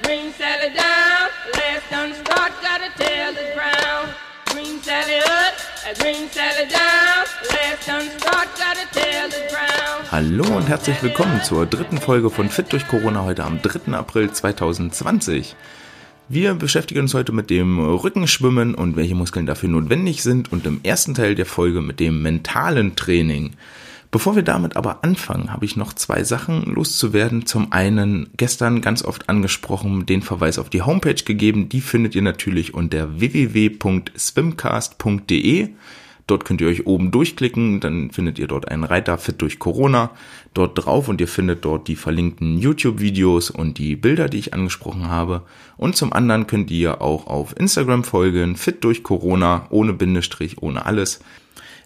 Bring Sally down. Last done start, gotta tell the ground. Bring Sally up. Bring Sally down. Last done start, gotta tell the ground. Hallo und herzlich willkommen zur dritten Folge von Fit durch Corona heute am 3. April 2020. Wir beschäftigen uns heute mit dem Rückenschwimmen und welche Muskeln dafür notwendig sind und im ersten Teil der Folge mit dem mentalen Training. Bevor wir damit aber anfangen, habe ich noch zwei Sachen loszuwerden. Zum einen gestern ganz oft angesprochen den Verweis auf die Homepage gegeben. Die findet ihr natürlich unter www.swimcast.de. Dort könnt ihr euch oben durchklicken, dann findet ihr dort einen Reiter Fit durch Corona dort drauf und ihr findet dort die verlinkten YouTube-Videos und die Bilder, die ich angesprochen habe. Und zum anderen könnt ihr auch auf Instagram folgen, Fit durch Corona, ohne Bindestrich, ohne alles.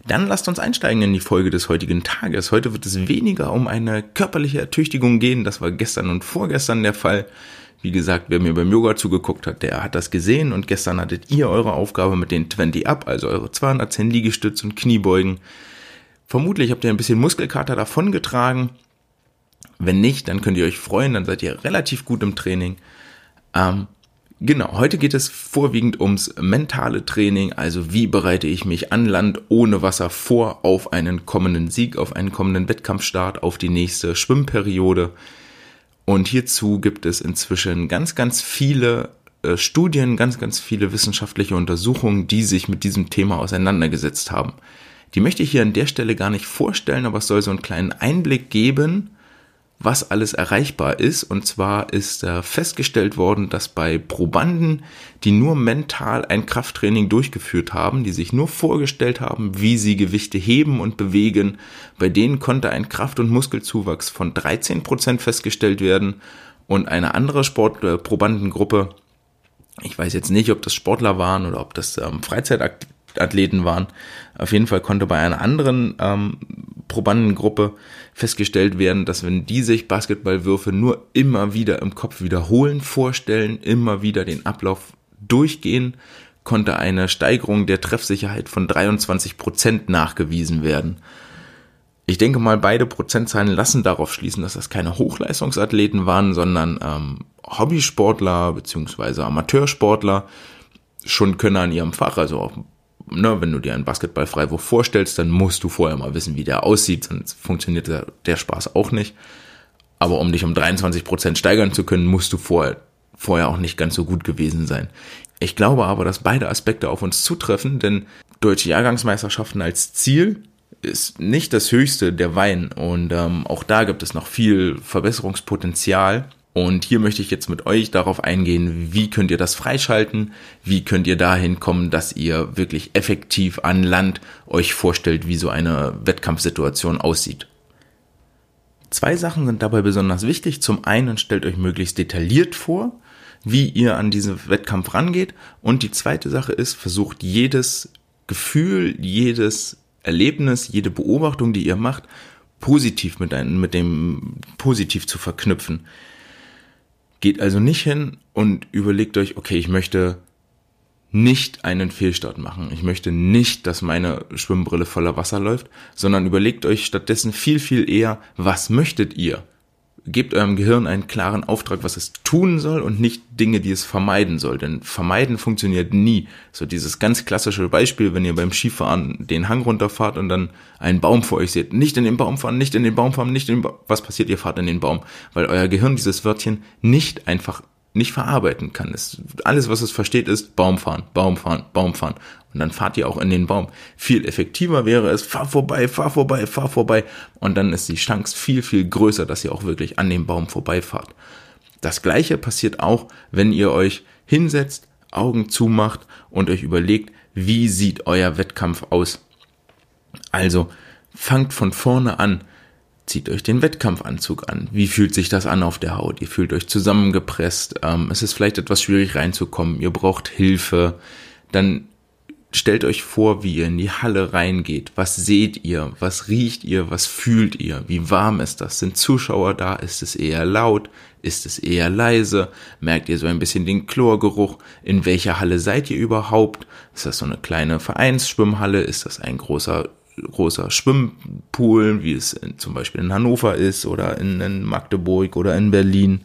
Dann lasst uns einsteigen in die Folge des heutigen Tages. Heute wird es weniger um eine körperliche Ertüchtigung gehen. Das war gestern und vorgestern der Fall. Wie gesagt, wer mir beim Yoga zugeguckt hat, der hat das gesehen und gestern hattet ihr eure Aufgabe mit den 20 Up, also eure 210 Liegestütz und Kniebeugen. Vermutlich habt ihr ein bisschen Muskelkater davongetragen. Wenn nicht, dann könnt ihr euch freuen, dann seid ihr relativ gut im Training. Ähm, Genau, heute geht es vorwiegend ums mentale Training, also wie bereite ich mich an Land ohne Wasser vor auf einen kommenden Sieg, auf einen kommenden Wettkampfstart, auf die nächste Schwimmperiode. Und hierzu gibt es inzwischen ganz, ganz viele äh, Studien, ganz, ganz viele wissenschaftliche Untersuchungen, die sich mit diesem Thema auseinandergesetzt haben. Die möchte ich hier an der Stelle gar nicht vorstellen, aber es soll so einen kleinen Einblick geben, was alles erreichbar ist. Und zwar ist äh, festgestellt worden, dass bei Probanden, die nur mental ein Krafttraining durchgeführt haben, die sich nur vorgestellt haben, wie sie Gewichte heben und bewegen, bei denen konnte ein Kraft- und Muskelzuwachs von 13 Prozent festgestellt werden. Und eine andere Sportprobandengruppe, äh, ich weiß jetzt nicht, ob das Sportler waren oder ob das ähm, Freizeitathleten waren, auf jeden Fall konnte bei einer anderen ähm, Probandengruppe festgestellt werden, dass wenn die sich Basketballwürfe nur immer wieder im Kopf wiederholen, vorstellen, immer wieder den Ablauf durchgehen, konnte eine Steigerung der Treffsicherheit von 23 Prozent nachgewiesen werden. Ich denke mal, beide Prozentzahlen lassen darauf schließen, dass das keine Hochleistungsathleten waren, sondern ähm, Hobbysportler beziehungsweise Amateursportler, schon Könner in ihrem Fach, also auch ne, wenn du dir einen Basketballfreiwurf vorstellst, dann musst du vorher mal wissen, wie der aussieht, sonst funktioniert der, der Spaß auch nicht. Aber um dich um 23 Prozent steigern zu können, musst du vorher, vorher auch nicht ganz so gut gewesen sein. Ich glaube aber, dass beide Aspekte auf uns zutreffen, denn deutsche Jahrgangsmeisterschaften als Ziel ist nicht das höchste der Wein und ähm, auch da gibt es noch viel Verbesserungspotenzial. Und hier möchte ich jetzt mit euch darauf eingehen, wie könnt ihr das freischalten, wie könnt ihr dahin kommen, dass ihr wirklich effektiv an Land euch vorstellt, wie so eine Wettkampfsituation aussieht. Zwei Sachen sind dabei besonders wichtig. Zum einen stellt euch möglichst detailliert vor, wie ihr an diesen Wettkampf rangeht. Und die zweite Sache ist, versucht jedes Gefühl, jedes Erlebnis, jede Beobachtung, die ihr macht, positiv mit, einem, mit dem positiv zu verknüpfen. Geht also nicht hin und überlegt euch, okay, ich möchte nicht einen Fehlstart machen. Ich möchte nicht, dass meine Schwimmbrille voller Wasser läuft, sondern überlegt euch stattdessen viel, viel eher, was möchtet ihr? Gebt eurem Gehirn einen klaren Auftrag, was es tun soll und nicht Dinge, die es vermeiden soll. Denn vermeiden funktioniert nie. So dieses ganz klassische Beispiel, wenn ihr beim Skifahren den Hang runterfahrt und dann einen Baum vor euch seht. Nicht in den Baum fahren, nicht in den Baum fahren, nicht in den Baum. Was passiert? Ihr fahrt in den Baum. Weil euer Gehirn dieses Wörtchen nicht einfach nicht verarbeiten kann. Es, alles, was es versteht, ist Baum fahren, Baum fahren, Baum fahren. Und dann fahrt ihr auch in den Baum. Viel effektiver wäre es, fahr vorbei, fahr vorbei, fahr vorbei. Und dann ist die Chance viel, viel größer, dass ihr auch wirklich an dem Baum vorbeifahrt. Das gleiche passiert auch, wenn ihr euch hinsetzt, Augen zumacht und euch überlegt, wie sieht euer Wettkampf aus. Also fangt von vorne an zieht euch den Wettkampfanzug an. Wie fühlt sich das an auf der Haut? Ihr fühlt euch zusammengepresst. Ähm, es ist vielleicht etwas schwierig reinzukommen. Ihr braucht Hilfe. Dann stellt euch vor, wie ihr in die Halle reingeht. Was seht ihr? Was riecht ihr? Was fühlt ihr? Wie warm ist das? Sind Zuschauer da? Ist es eher laut? Ist es eher leise? Merkt ihr so ein bisschen den Chlorgeruch? In welcher Halle seid ihr überhaupt? Ist das so eine kleine Vereinsschwimmhalle? Ist das ein großer großer Schwimmpool, wie es in, zum Beispiel in Hannover ist oder in, in Magdeburg oder in Berlin.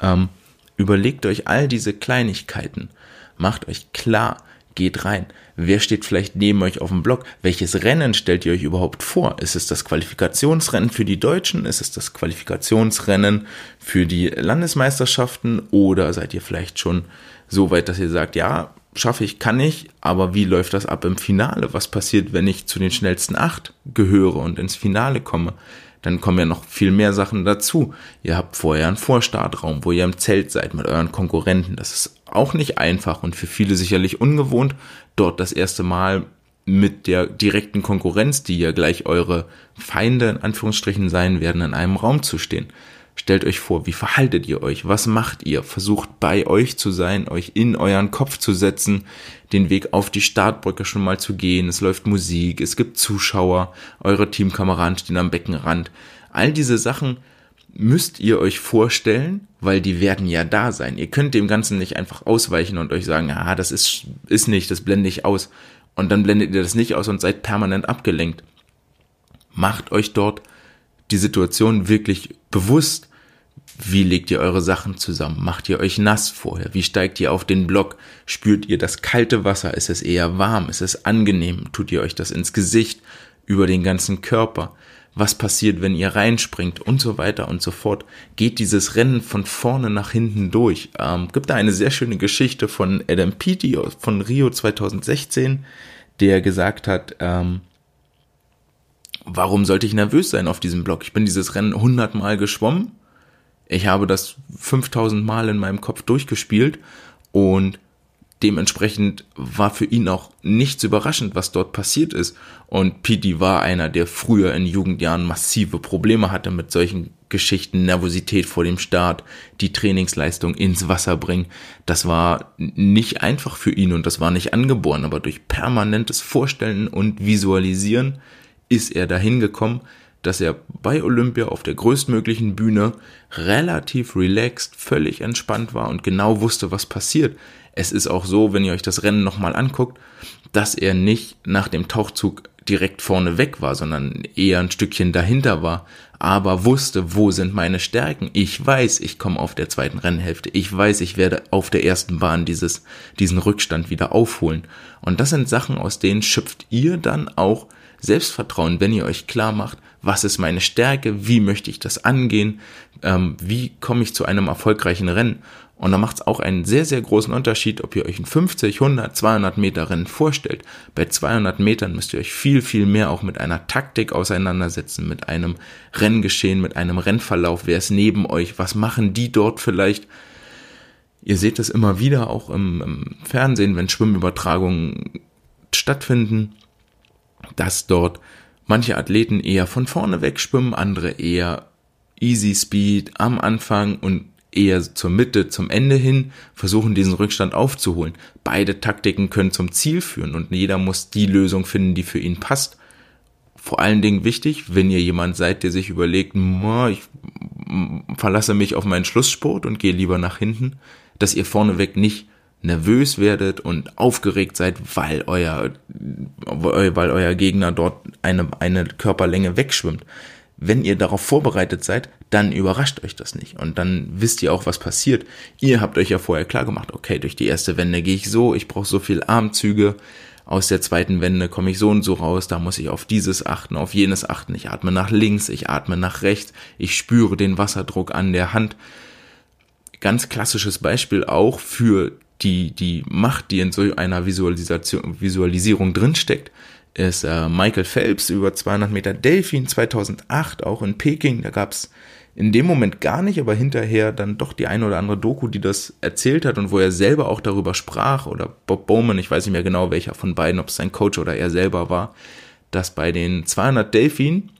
Ähm, Überlegt euch all diese Kleinigkeiten. Macht euch klar, geht rein. Wer steht vielleicht neben euch auf dem Block? Welches Rennen stellt ihr euch überhaupt vor? Ist es das Qualifikationsrennen für die Deutschen? Ist es das Qualifikationsrennen für die Landesmeisterschaften? Oder seid ihr vielleicht schon so weit, dass ihr sagt, ja, schaffe ich, kann ich, aber wie läuft das ab im Finale? Was passiert, wenn ich zu den schnellsten acht gehöre und ins Finale komme? Dann kommen ja noch viel mehr Sachen dazu. Ihr habt vorher einen Vorstartraum, wo ihr im Zelt seid mit euren Konkurrenten. Das ist auch nicht einfach und für viele sicherlich ungewohnt, dort das erste Mal mit der direkten Konkurrenz, die ja gleich eure Feinde in Anführungsstrichen sein werden, in einem Raum zu stehen. Stellt euch vor, wie verhaltet ihr euch? Was macht ihr? Versucht bei euch zu sein, euch in euren Kopf zu setzen, den Weg auf die Startbrücke schon mal zu gehen. Es läuft Musik, es gibt Zuschauer, eure Teamkameraden stehen am Beckenrand. All diese Sachen müsst ihr euch vorstellen, weil die werden ja da sein. Ihr könnt dem Ganzen nicht einfach ausweichen und euch sagen, ah, das ist, ist nicht, das blende ich aus. Und dann blendet ihr das nicht aus und seid permanent abgelenkt. Macht euch dort die Situation wirklich bewusst. Wie legt ihr eure Sachen zusammen? Macht ihr euch nass vorher? Wie steigt ihr auf den Block? Spürt ihr das kalte Wasser? Ist es eher warm? Ist es angenehm? Tut ihr euch das ins Gesicht? Über den ganzen Körper? Was passiert, wenn ihr reinspringt? Und so weiter und so fort. Geht dieses Rennen von vorne nach hinten durch? Ähm, gibt da eine sehr schöne Geschichte von Adam Peaty von Rio 2016, der gesagt hat, ähm, warum sollte ich nervös sein auf diesem Block? Ich bin dieses Rennen 100 Mal geschwommen. Ich habe das 5000 Mal in meinem Kopf durchgespielt und dementsprechend war für ihn auch nichts überraschend, was dort passiert ist. Und Pete war einer, der früher in Jugendjahren massive Probleme hatte mit solchen Geschichten, Nervosität vor dem Start, die Trainingsleistung ins Wasser bringen. Das war nicht einfach für ihn und das war nicht angeboren, aber durch permanentes Vorstellen und Visualisieren ist er dahin gekommen, dass er bei Olympia auf der größtmöglichen Bühne relativ relaxed, völlig entspannt war und genau wusste, was passiert. Es ist auch so, wenn ihr euch das Rennen nochmal anguckt, dass er nicht nach dem Tauchzug direkt vorne weg war, sondern eher ein Stückchen dahinter war, aber wusste, wo sind meine Stärken. Ich weiß, ich komme auf der zweiten Rennhälfte. Ich weiß, ich werde auf der ersten Bahn dieses, diesen Rückstand wieder aufholen. Und das sind Sachen, aus denen schöpft ihr dann auch Selbstvertrauen, wenn ihr euch klar macht, was ist meine Stärke, wie möchte ich das angehen, ähm, wie komme ich zu einem erfolgreichen Rennen. Und da macht es auch einen sehr, sehr großen Unterschied, ob ihr euch ein 50, 100, 200 Meter Rennen vorstellt. Bei 200 Metern müsst ihr euch viel, viel mehr auch mit einer Taktik auseinandersetzen, mit einem Renngeschehen, mit einem Rennverlauf. Wer ist neben euch? Was machen die dort vielleicht? Ihr seht es immer wieder auch im, im Fernsehen, wenn Schwimmübertragungen stattfinden dass dort manche Athleten eher von vorne wegschwimmen, andere eher Easy Speed am Anfang und eher zur Mitte, zum Ende hin versuchen, diesen Rückstand aufzuholen. Beide Taktiken können zum Ziel führen und jeder muss die Lösung finden, die für ihn passt. Vor allen Dingen wichtig, wenn ihr jemand seid, der sich überlegt, ich verlasse mich auf meinen Schlusssport und gehe lieber nach hinten, dass ihr vorneweg nicht nervös werdet und aufgeregt seid, weil euer, weil euer Gegner dort eine, eine Körperlänge wegschwimmt. Wenn ihr darauf vorbereitet seid, dann überrascht euch das nicht. Und dann wisst ihr auch, was passiert. Ihr habt euch ja vorher klar gemacht, okay, durch die erste Wende gehe ich so, ich brauche so viel Armzüge. Aus der zweiten Wende komme ich so und so raus, da muss ich auf dieses achten, auf jenes achten. Ich atme nach links, ich atme nach rechts, ich spüre den Wasserdruck an der Hand. Ganz klassisches Beispiel auch für die, die Macht, die in so einer Visualisation, Visualisierung drinsteckt, ist äh, Michael Phelps über 200 Meter Delfin 2008, auch in Peking. Da gab's in dem Moment gar nicht, aber hinterher dann doch die eine oder andere Doku, die das erzählt hat und wo er selber auch darüber sprach, oder Bob Bowman, ich weiß nicht mehr genau welcher von beiden, ob es sein Coach oder er selber war, dass bei den 200 Delfin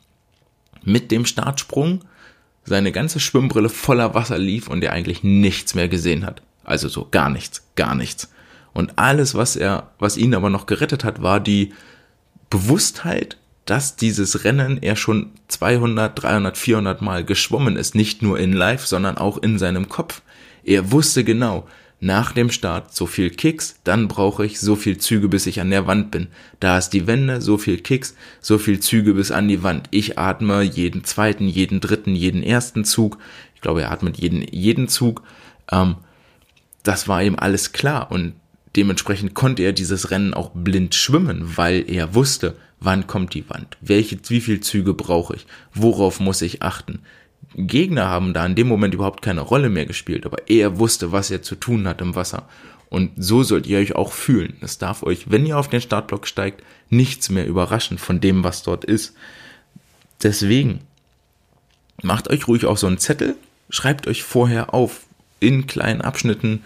mit dem Startsprung seine ganze Schwimmbrille voller Wasser lief und er eigentlich nichts mehr gesehen hat. Also so gar nichts, gar nichts. Und alles, was er, was ihn aber noch gerettet hat, war die Bewusstheit, dass dieses Rennen er schon 200, 300, 400 Mal geschwommen ist. Nicht nur in live, sondern auch in seinem Kopf. Er wusste genau, nach dem Start so viel Kicks, dann brauche ich so viel Züge, bis ich an der Wand bin. Da ist die Wende, so viel Kicks, so viel Züge bis an die Wand. Ich atme jeden zweiten, jeden dritten, jeden ersten Zug. Ich glaube, er atmet jeden, jeden Zug Ähm, das war ihm alles klar und dementsprechend konnte er dieses Rennen auch blind schwimmen, weil er wusste, wann kommt die Wand, welche, wie viel Züge brauche ich, worauf muss ich achten. Gegner haben da in dem Moment überhaupt keine Rolle mehr gespielt, aber er wusste, was er zu tun hat im Wasser. Und so sollt ihr euch auch fühlen. Es darf euch, wenn ihr auf den Startblock steigt, nichts mehr überraschen von dem, was dort ist. Deswegen macht euch ruhig auch so einen Zettel, schreibt euch vorher auf in kleinen Abschnitten,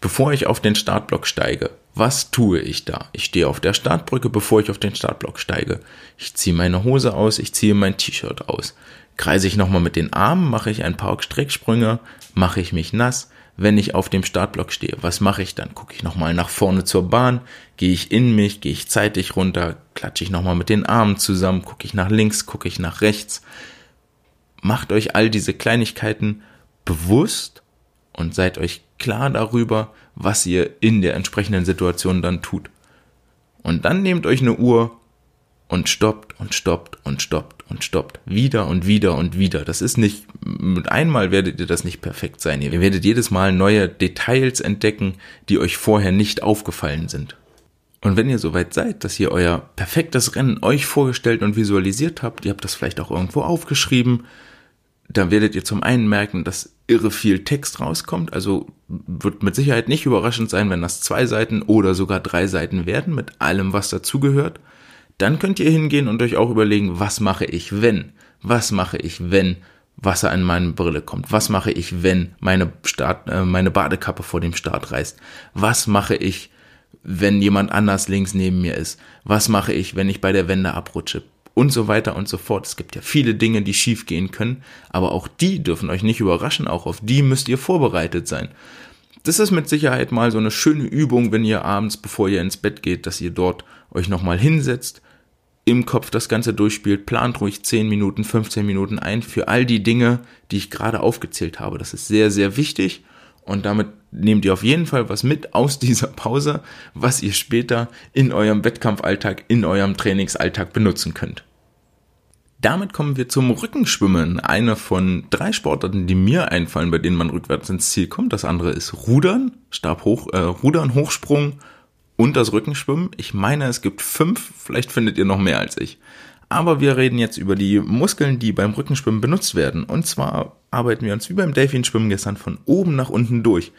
bevor ich auf den Startblock steige. Was tue ich da? Ich stehe auf der Startbrücke, bevor ich auf den Startblock steige. Ich ziehe meine Hose aus, ich ziehe mein T-Shirt aus. Kreise ich nochmal mit den Armen, mache ich ein paar Strecksprünge, mache ich mich nass. Wenn ich auf dem Startblock stehe, was mache ich dann? Gucke ich nochmal nach vorne zur Bahn, gehe ich in mich, gehe ich zeitig runter, klatsche ich nochmal mit den Armen zusammen, gucke ich nach links, gucke ich nach rechts. Macht euch all diese Kleinigkeiten bewusst und seid euch klar darüber, was ihr in der entsprechenden Situation dann tut. Und dann nehmt euch eine Uhr und stoppt und stoppt und stoppt und stoppt. Wieder und wieder und wieder. Das ist nicht, mit einmal werdet ihr das nicht perfekt sein. Ihr werdet jedes Mal neue Details entdecken, die euch vorher nicht aufgefallen sind. Und wenn ihr soweit seid, dass ihr euer perfektes Rennen euch vorgestellt und visualisiert habt, ihr habt das vielleicht auch irgendwo aufgeschrieben, da werdet ihr zum einen merken, dass irre viel Text rauskommt. Also wird mit Sicherheit nicht überraschend sein, wenn das zwei Seiten oder sogar drei Seiten werden mit allem, was dazugehört. Dann könnt ihr hingehen und euch auch überlegen, was mache ich, wenn? Was mache ich, wenn Wasser in meine Brille kommt? Was mache ich, wenn meine, Start, äh, meine Badekappe vor dem Start reißt? Was mache ich, wenn jemand anders links neben mir ist? Was mache ich, wenn ich bei der Wende abrutsche? Und so weiter und so fort. Es gibt ja viele Dinge, die schief gehen können, aber auch die dürfen euch nicht überraschen, auch auf die müsst ihr vorbereitet sein. Das ist mit Sicherheit mal so eine schöne Übung, wenn ihr abends, bevor ihr ins Bett geht, dass ihr dort euch nochmal hinsetzt, im Kopf das Ganze durchspielt, plant ruhig 10 Minuten, 15 Minuten ein für all die Dinge, die ich gerade aufgezählt habe. Das ist sehr, sehr wichtig und damit nehmt ihr auf jeden Fall was mit aus dieser Pause, was ihr später in eurem Wettkampfalltag, in eurem Trainingsalltag benutzen könnt. Damit kommen wir zum Rückenschwimmen. Eine von drei Sportarten, die mir einfallen, bei denen man rückwärts ins Ziel kommt. Das andere ist Rudern, Stab hoch, äh, Rudern, Hochsprung und das Rückenschwimmen. Ich meine, es gibt fünf, vielleicht findet ihr noch mehr als ich. Aber wir reden jetzt über die Muskeln, die beim Rückenschwimmen benutzt werden. Und zwar arbeiten wir uns wie beim Delfinschwimmen gestern von oben nach unten durch.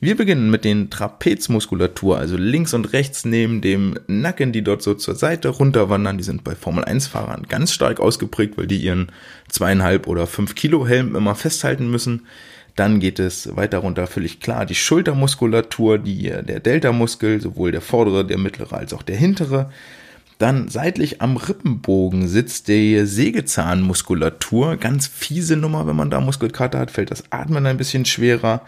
Wir beginnen mit den Trapezmuskulatur, also links und rechts neben dem Nacken, die dort so zur Seite runterwandern. Die sind bei Formel 1 Fahrern ganz stark ausgeprägt, weil die ihren zweieinhalb oder fünf Kilo Helm immer festhalten müssen. Dann geht es weiter runter, völlig klar, die Schultermuskulatur, die, der Delta-Muskel, sowohl der vordere, der mittlere als auch der hintere. Dann seitlich am Rippenbogen sitzt die Sägezahnmuskulatur. Ganz fiese Nummer, wenn man da Muskelkater hat, fällt das Atmen ein bisschen schwerer.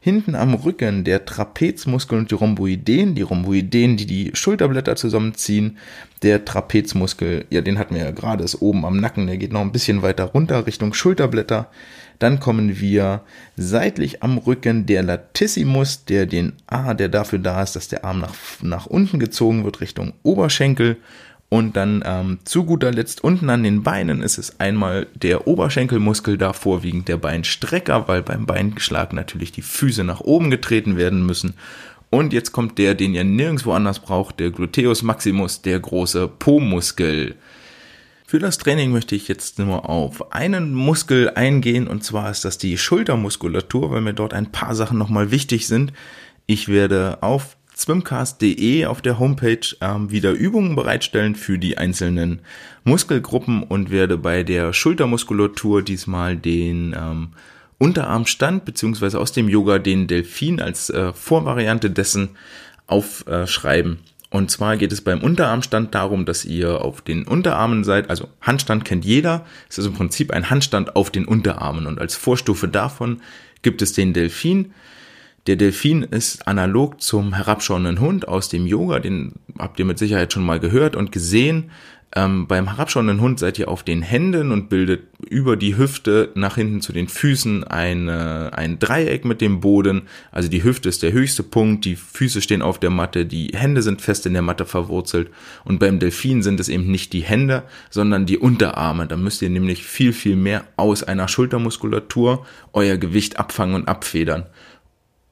Hinten am Rücken der Trapezmuskel und die Rhomboideen, die Rhomboideen, die die Schulterblätter zusammenziehen. Der Trapezmuskel, ja, den hatten wir ja gerade, ist oben am Nacken, der geht noch ein bisschen weiter runter Richtung Schulterblätter. Dann kommen wir seitlich am Rücken der Latissimus, der den A, der dafür da ist, dass der Arm nach, nach unten gezogen wird Richtung Oberschenkel. Und dann ähm, zu guter Letzt unten an den Beinen ist es einmal der Oberschenkelmuskel, da vorwiegend der Beinstrecker, weil beim Beinschlag natürlich die Füße nach oben getreten werden müssen. Und jetzt kommt der, den ihr nirgendwo anders braucht, der Gluteus Maximus, der große Po-Muskel. Für das Training möchte ich jetzt nur auf einen Muskel eingehen und zwar ist das die Schultermuskulatur, weil mir dort ein paar Sachen nochmal wichtig sind. Ich werde auf swimcast.de auf der Homepage ähm, wieder Übungen bereitstellen für die einzelnen Muskelgruppen und werde bei der Schultermuskulatur diesmal den ähm, Unterarmstand beziehungsweise aus dem Yoga den Delfin als äh, Vorvariante dessen aufschreiben. Und zwar geht es beim Unterarmstand darum, dass ihr auf den Unterarmen seid. Also Handstand kennt jeder. Es ist im Prinzip ein Handstand auf den Unterarmen. Und als Vorstufe davon gibt es den Delfin. Der Delfin ist analog zum herabschauenden Hund aus dem Yoga, den habt ihr mit Sicherheit schon mal gehört und gesehen. Ähm, beim herabschauenden Hund seid ihr auf den Händen und bildet über die Hüfte nach hinten zu den Füßen eine, ein Dreieck mit dem Boden. Also die Hüfte ist der höchste Punkt, die Füße stehen auf der Matte, die Hände sind fest in der Matte verwurzelt. Und beim Delfin sind es eben nicht die Hände, sondern die Unterarme. Da müsst ihr nämlich viel, viel mehr aus einer Schultermuskulatur euer Gewicht abfangen und abfedern.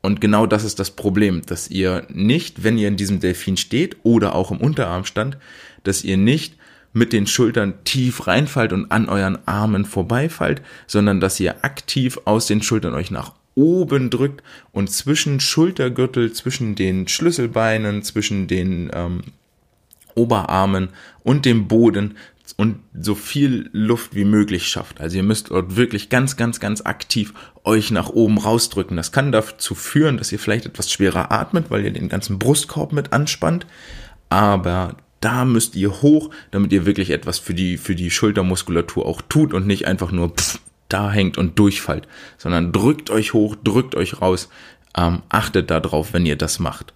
Und genau das ist das Problem, dass ihr nicht, wenn ihr in diesem Delfin steht oder auch im Unterarmstand, dass ihr nicht mit den Schultern tief reinfallt und an euren Armen vorbeifallt, sondern dass ihr aktiv aus den Schultern euch nach oben drückt und zwischen Schultergürtel, zwischen den Schlüsselbeinen, zwischen den ähm, Oberarmen und dem Boden und so viel Luft wie möglich schafft. Also ihr müsst dort wirklich ganz, ganz, ganz aktiv euch nach oben rausdrücken. Das kann dazu führen, dass ihr vielleicht etwas schwerer atmet, weil ihr den ganzen Brustkorb mit anspannt. Aber da müsst ihr hoch, damit ihr wirklich etwas für die, für die Schultermuskulatur auch tut und nicht einfach nur pff, da hängt und durchfallt, sondern drückt euch hoch, drückt euch raus, ähm, achtet darauf, wenn ihr das macht.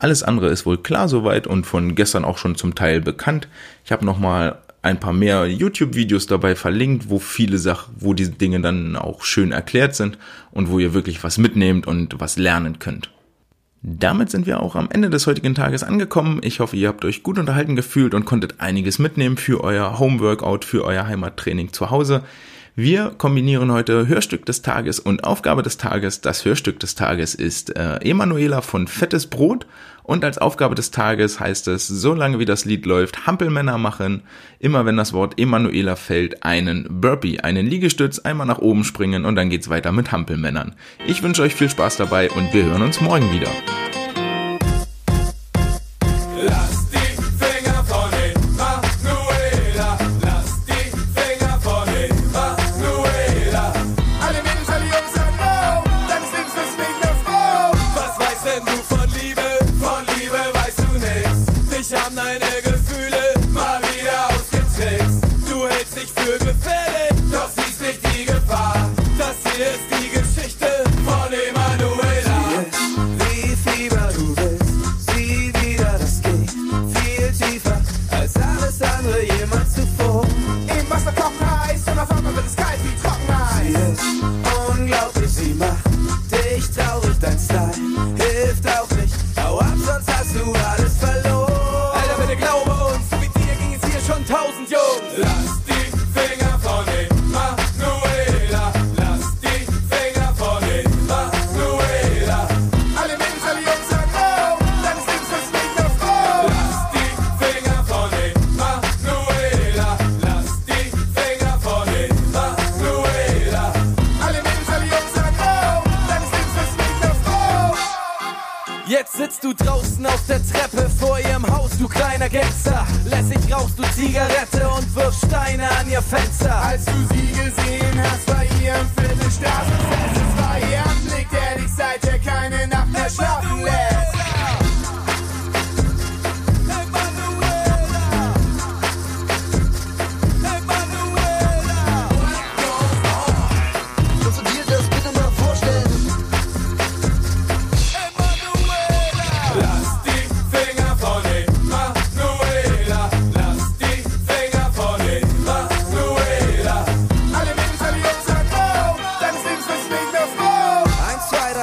Alles andere ist wohl klar soweit und von gestern auch schon zum Teil bekannt. Ich habe nochmal ein paar mehr YouTube-Videos dabei verlinkt, wo viele Sachen, wo diese Dinge dann auch schön erklärt sind und wo ihr wirklich was mitnehmt und was lernen könnt. Damit sind wir auch am Ende des heutigen Tages angekommen. Ich hoffe, ihr habt euch gut unterhalten gefühlt und konntet einiges mitnehmen für euer Homeworkout, für euer Heimattraining zu Hause. Wir kombinieren heute Hörstück des Tages und Aufgabe des Tages. Das Hörstück des Tages ist äh, Emanuela von Fettes Brot und als Aufgabe des Tages heißt es, solange wie das Lied läuft, Hampelmänner machen, immer wenn das Wort Emanuela fällt, einen Burpee, einen Liegestütz, einmal nach oben springen und dann geht's weiter mit Hampelmännern. Ich wünsche euch viel Spaß dabei und wir hören uns morgen wieder. Jetzt Zigarette und wirfst Steine an ihr Fenster. Als du sie gesehen hast bei ihrem Viertelstraßenfest, es war ihr Anblick, der dich seither keine Nacht mehr schlafen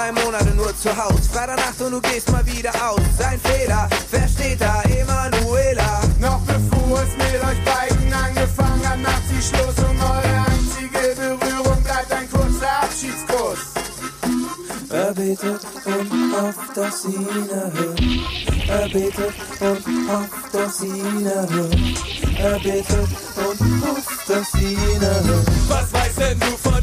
zwei, Monate nur zu Haus. Freitagnacht und du gehst mal wieder aus. Sein Fehler, wer steht da? Emanuela. Noch bevor es mit euch beiden angefangen hat, macht sie Schluss und eure einzige Berührung bleibt ein kurzer Abschiedskuss. Er betet und hofft, dass sie ihn erhört. Er betet und hofft, dass sie ihn erhört. Er betet und hofft, dass sie ihn erhört. Was weißt denn du von